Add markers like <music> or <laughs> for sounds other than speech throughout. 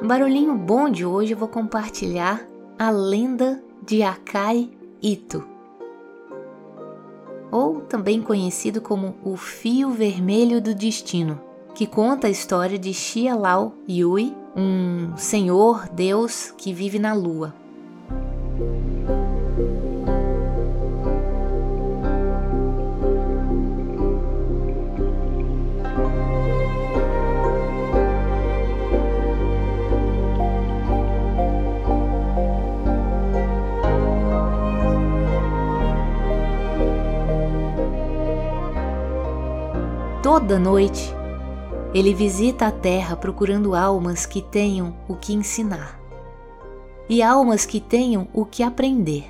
No barulhinho bom de hoje eu vou compartilhar a lenda de Akai Ito, ou também conhecido como o Fio Vermelho do Destino, que conta a história de Xia Lao Yui, um senhor deus que vive na lua. Toda noite, ele visita a Terra procurando almas que tenham o que ensinar e almas que tenham o que aprender.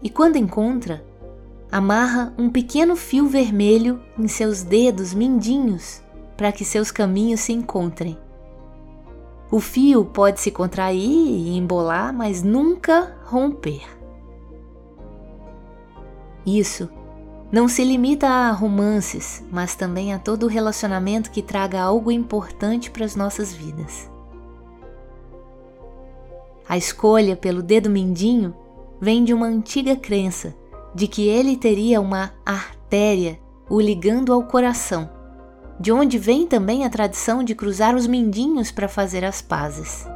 E quando encontra, amarra um pequeno fio vermelho em seus dedos mindinhos para que seus caminhos se encontrem. O fio pode se contrair e embolar, mas nunca romper. Isso não se limita a romances, mas também a todo relacionamento que traga algo importante para as nossas vidas. A escolha pelo dedo mindinho vem de uma antiga crença de que ele teria uma artéria o ligando ao coração, de onde vem também a tradição de cruzar os mindinhos para fazer as pazes.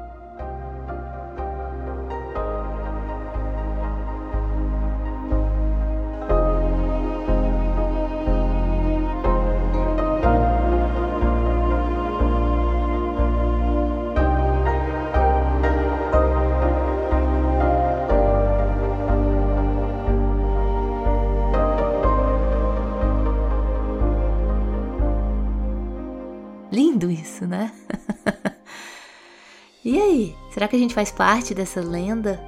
Lindo isso, né? <laughs> e aí, será que a gente faz parte dessa lenda?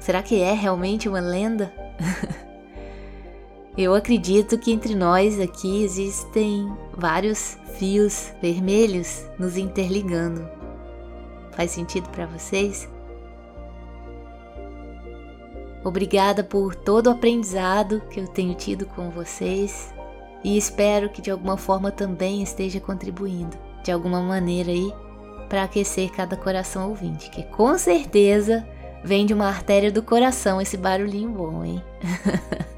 Será que é realmente uma lenda? <laughs> Eu acredito que entre nós aqui existem vários fios vermelhos nos interligando. Faz sentido para vocês? Obrigada por todo o aprendizado que eu tenho tido com vocês e espero que de alguma forma também esteja contribuindo de alguma maneira aí para aquecer cada coração ouvinte, que com certeza vem de uma artéria do coração esse barulhinho bom, hein?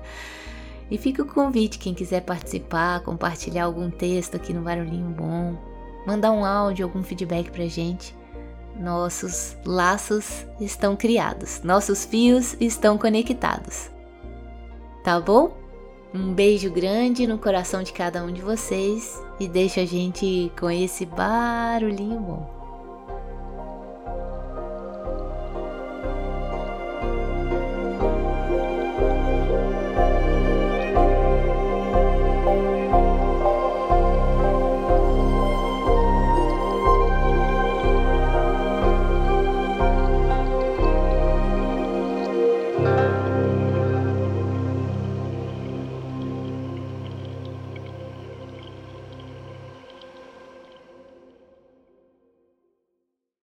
<laughs> e fica o convite quem quiser participar, compartilhar algum texto aqui no barulhinho bom, mandar um áudio, algum feedback pra gente. Nossos laços estão criados, nossos fios estão conectados. Tá bom? Um beijo grande no coração de cada um de vocês e deixa a gente com esse barulhinho bom.